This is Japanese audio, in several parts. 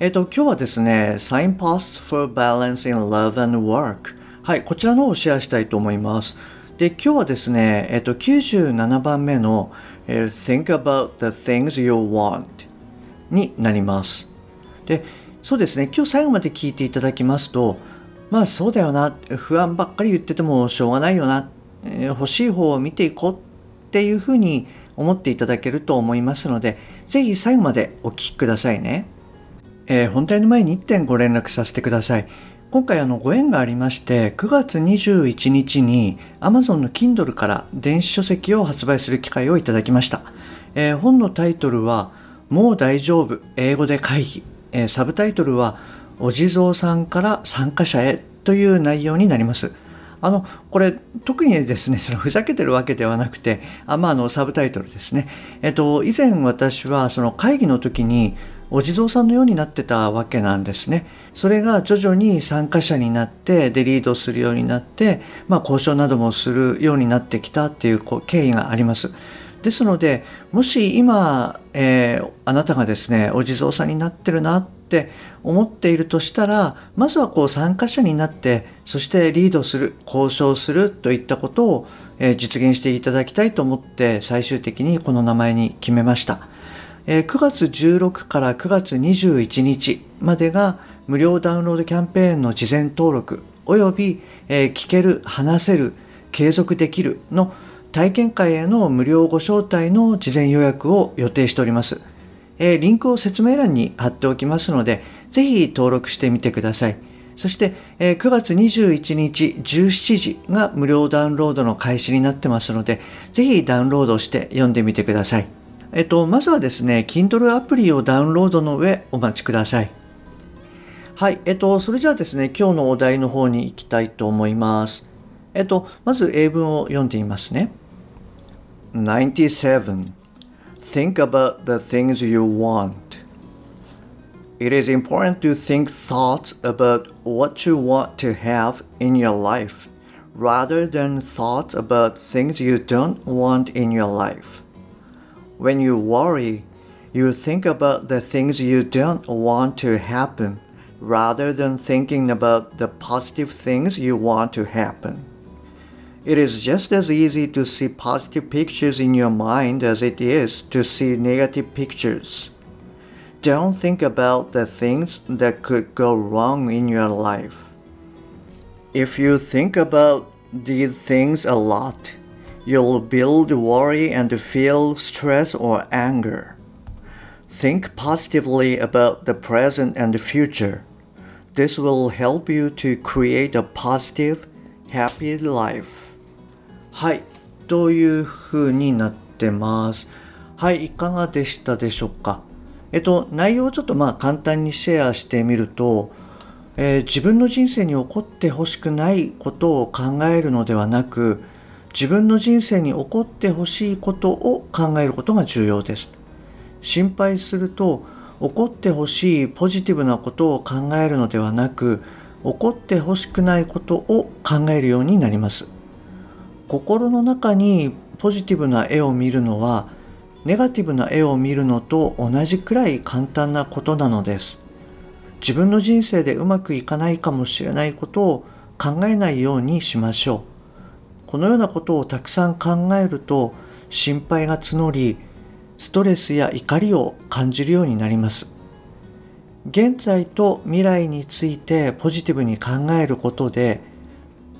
えっ、と今日はですね Signposts for Balance in Love and Work はいこちらのをシェアしたいと思います。で今日はですねえっ、と97番目の Think about the things you want になります。でそうですね今日最後まで聞いていただきますとまあそうだよな不安ばっかり言っててもしょうがないよな、えー、欲しい方を見ていこうっていうふうに思っていただけると思いますので是非最後までお聞きくださいね、えー、本題の前に1点ご連絡させてください。今回あのご縁がありまして9月21日に Amazon の Kindle から電子書籍を発売する機会をいただきました、えー、本のタイトルはもう大丈夫英語で会議。えサブタイトルはお地蔵さんから参加者へという内容になります。あのこれ特にですねそのふざけてるわけではなくてあ、まあ、のサブタイトルですね、えっと、以前私はその会議の時にお地蔵さんのようになってたわけなんですね。それが徐々に参加者になってでリードするようになって、まあ、交渉などもするようになってきたっていうこう経緯があります。ですのでもし今、えー、あなたがですねお地蔵さんになってるなって思っているとしたらまずはこう参加者になってそしてリードする交渉するといったことを、えー、実現していただきたいと思って最終的にこの名前に決めました、えー、9月16から9月21日までが無料ダウンロードキャンペーンの事前登録および、聞ける話せる継続できるの体験会への無料ご招待の事前予約を予定しております。リンクを説明欄に貼っておきますので、ぜひ登録してみてください。そして、えー、9月21日17時が無料ダウンロードの開始になってますので、ぜひダウンロードして読んでみてください。えっと、まずはですね、Kindle アプリをダウンロードの上お待ちください。はい、えっと、それじゃあですね、今日のお題の方に行きたいと思います。えっと、まず英文を読んでみますね。97. Think about the things you want. It is important to think thoughts about what you want to have in your life rather than thoughts about things you don't want in your life. When you worry, you think about the things you don't want to happen rather than thinking about the positive things you want to happen. It is just as easy to see positive pictures in your mind as it is to see negative pictures. Don't think about the things that could go wrong in your life. If you think about these things a lot, you'll build worry and feel stress or anger. Think positively about the present and the future. This will help you to create a positive, happy life. はい、というふうになってます。はい、いかがでしたでしょうか。えっと、内容をちょっとまあ簡単にシェアしてみると、えー、自分の人生に起こってほしくないことを考えるのではなく、自分の人生に起こってほしいことを考えることが重要です。心配すると、起こってほしいポジティブなことを考えるのではなく、起こってほしくないことを考えるようになります。心の中にポジティブな絵を見るのはネガティブな絵を見るのと同じくらい簡単なことなのです自分の人生でうまくいかないかもしれないことを考えないようにしましょうこのようなことをたくさん考えると心配が募りストレスや怒りを感じるようになります現在と未来についてポジティブに考えることで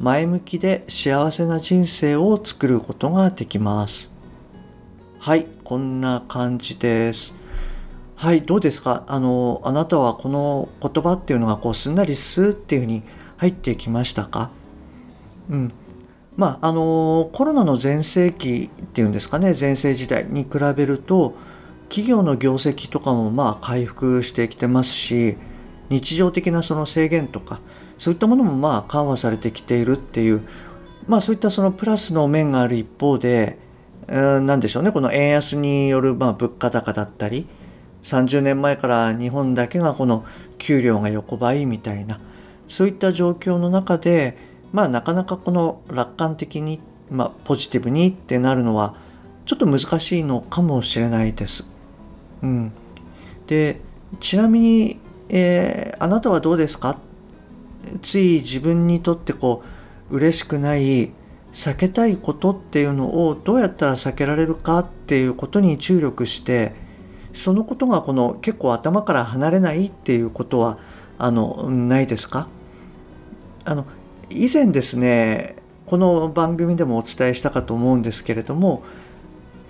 前向きで幸せな人生を作ることができます。はい、こんな感じです。はい、どうですか？あの、あなたはこの言葉っていうのがこうすんなりスーっていうふうに入ってきましたか？うん。まあ、あの、コロナの全盛期っていうんですかね、全盛時代に比べると、企業の業績とかもまあ回復してきてますし、日常的なその制限とかそういったものもまあ緩和されてきているっていうまあそういったそのプラスの面がある一方で何でしょうねこの円安によるまあ物価高だったり30年前から日本だけがこの給料が横ばいみたいなそういった状況の中でまあなかなかこの楽観的に、まあ、ポジティブにってなるのはちょっと難しいのかもしれないです。うん、でちなみに、えー、あなたはどうですか？つい自分にとってこう嬉しくない避けたいことっていうのをどうやったら避けられるかっていうことに注力してそのことがこの結構頭から離れないっていうことはあのないですか？あの以前ですねこの番組でもお伝えしたかと思うんですけれども、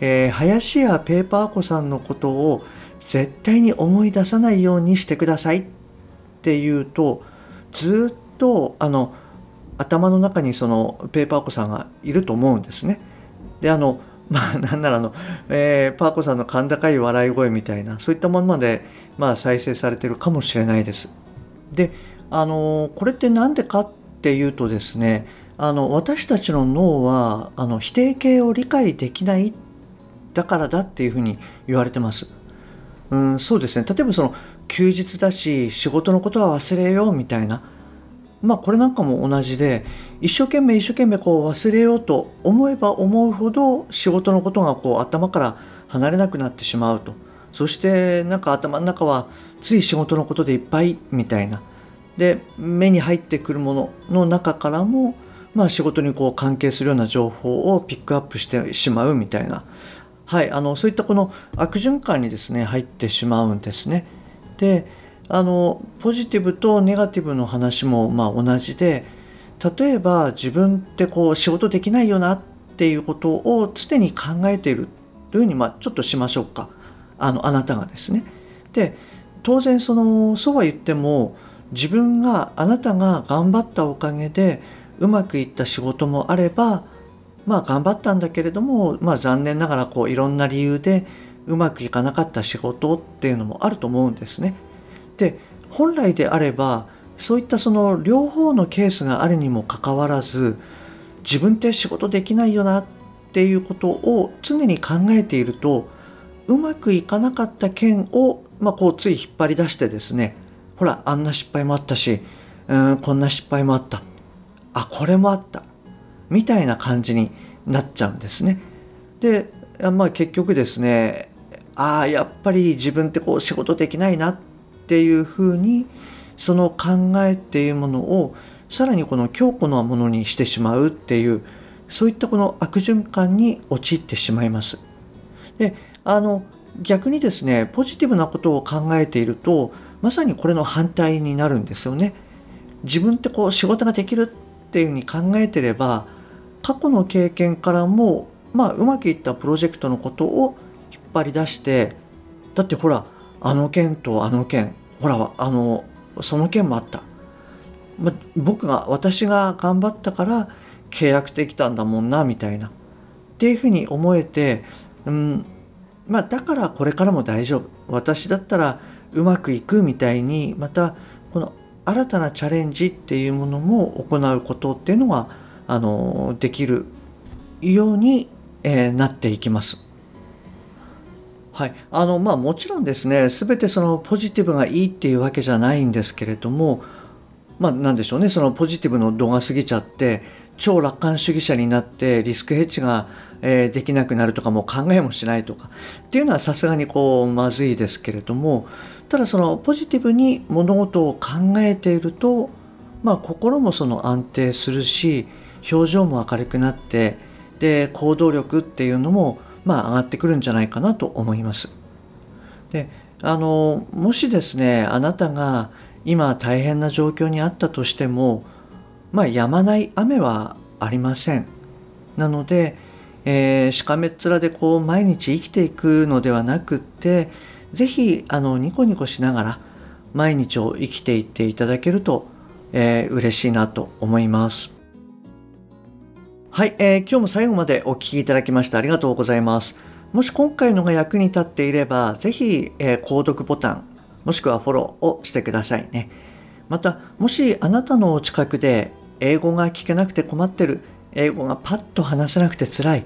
えー、林家ペーパー子さんのことを絶対に思い出さないようにしてくださいっていうとずっとあの頭の中にそのペーパー子さんがいると思うんですね。であの まあなんならあの、えー、パーコさんの甲高い笑い声みたいなそういったものまで、まあ、再生されてるかもしれないです。であのこれって何でかっていうとですねあの私たちの脳はあの否定形を理解できないだからだっていうふうに言われてます。うん、そうですね。例えばその休日だし仕事のことは忘れようみたいな。まあこれなんかも同じで一生懸命一生懸命こう忘れようと思えば思うほど仕事のことがこう頭から離れなくなってしまうと。そしてなんか頭の中はつい仕事のことでいっぱいみたいな。で目に入ってくるものの中からもまあ仕事にこう関係するような情報をピックアップしてしまうみたいなはい、あのそういったこの悪循環にですね入ってしまうんですね。であのポジティブとネガティブの話もまあ同じで例えば自分ってこう仕事できないよなっていうことを常に考えているというふうにまあちょっとしましょうかあのあなたがですね。で当然そのそうは言っても自分があなたが頑張ったおかげでうまくいった仕事もあればまあ頑張ったんだけれども、まあ、残念ながらこういろんな理由でうまくいかなかった仕事っていうのもあると思うんですね。で本来であればそういったその両方のケースがあるにもかかわらず自分って仕事できないよなっていうことを常に考えているとうまくいかなかった件を、まあ、こうつい引っ張り出してですねほらあんな失敗もあったしうんこんな失敗もあったあこれもあったみたいな感じになっちゃうんですね。で、まあ、結局ですねああやっぱり自分ってこう仕事できないなっていうふうにその考えっていうものをさらにこの強固なものにしてしまうっていうそういったこの悪循環に陥ってしまいます。であの逆にですねポジティブなことを考えているとまさにこれの反対になるんですよね。自分ってこう仕事ができるっていうふうに考えてれば過去の経験からも、まあ、うまくいったプロジェクトのことを引っ張り出してだってほらあの件とあの件ほらあのその件もあった、ま、僕が私が頑張ったから契約できたんだもんなみたいな。っていうふうに思えて、うんまあ、だからこれからも大丈夫。私だったらうまくいくみたいにまたこの新たなチャレンジっていうものも行うことっていうのはあのできるように、えー、なっていきます。はい、あのまあもちろんですね全てそのポジティブがいいっていうわけじゃないんですけれどもまあ何でしょうねそのポジティブの度が過ぎちゃって超楽観主義者になってリスクヘッジが、えー、できなくなるとかもう考えもしないとかっていうのはさすがにこうまずいですけれどもただそのポジティブに物事を考えているとまあ心もその安定するし表情も明るくなってで行動力っていうのもまあ上がってくるんじゃないかなと思います。であのもしですねあなたが今大変な状況にあったとしてもまあ止まない雨はありません。なので、えー、しかめっ面でこう毎日生きていくのではなくって是非あのニコニコしながら毎日を生きていっていただけると、えー、嬉しいなと思います。はい、えー、今日も最後までお聴きいただきましてありがとうございます。もし今回のが役に立っていれば、ぜひ、えー、購読ボタン、もしくはフォローをしてくださいね。また、もしあなたのお近くで英語が聞けなくて困ってる、英語がパッと話せなくて辛い、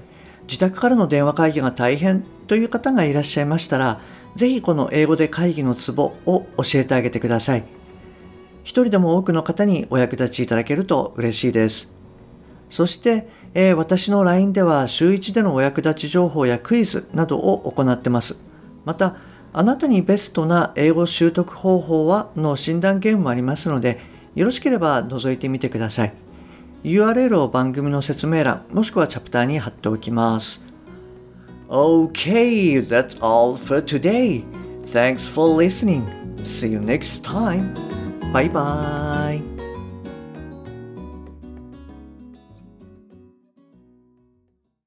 自宅からの電話会議が大変という方がいらっしゃいましたら、ぜひこの英語で会議のツボを教えてあげてください。一人でも多くの方にお役立ちいただけると嬉しいです。そして、えー、私の LINE では週1でのお役立ち情報やクイズなどを行ってます。また、あなたにベストな英語習得方法はの診断ゲームもありますので、よろしければ覗いてみてください。URL を番組の説明欄、もしくはチャプターに貼っておきます。Okay, that's all for today. Thanks for listening. See you next time. Bye bye.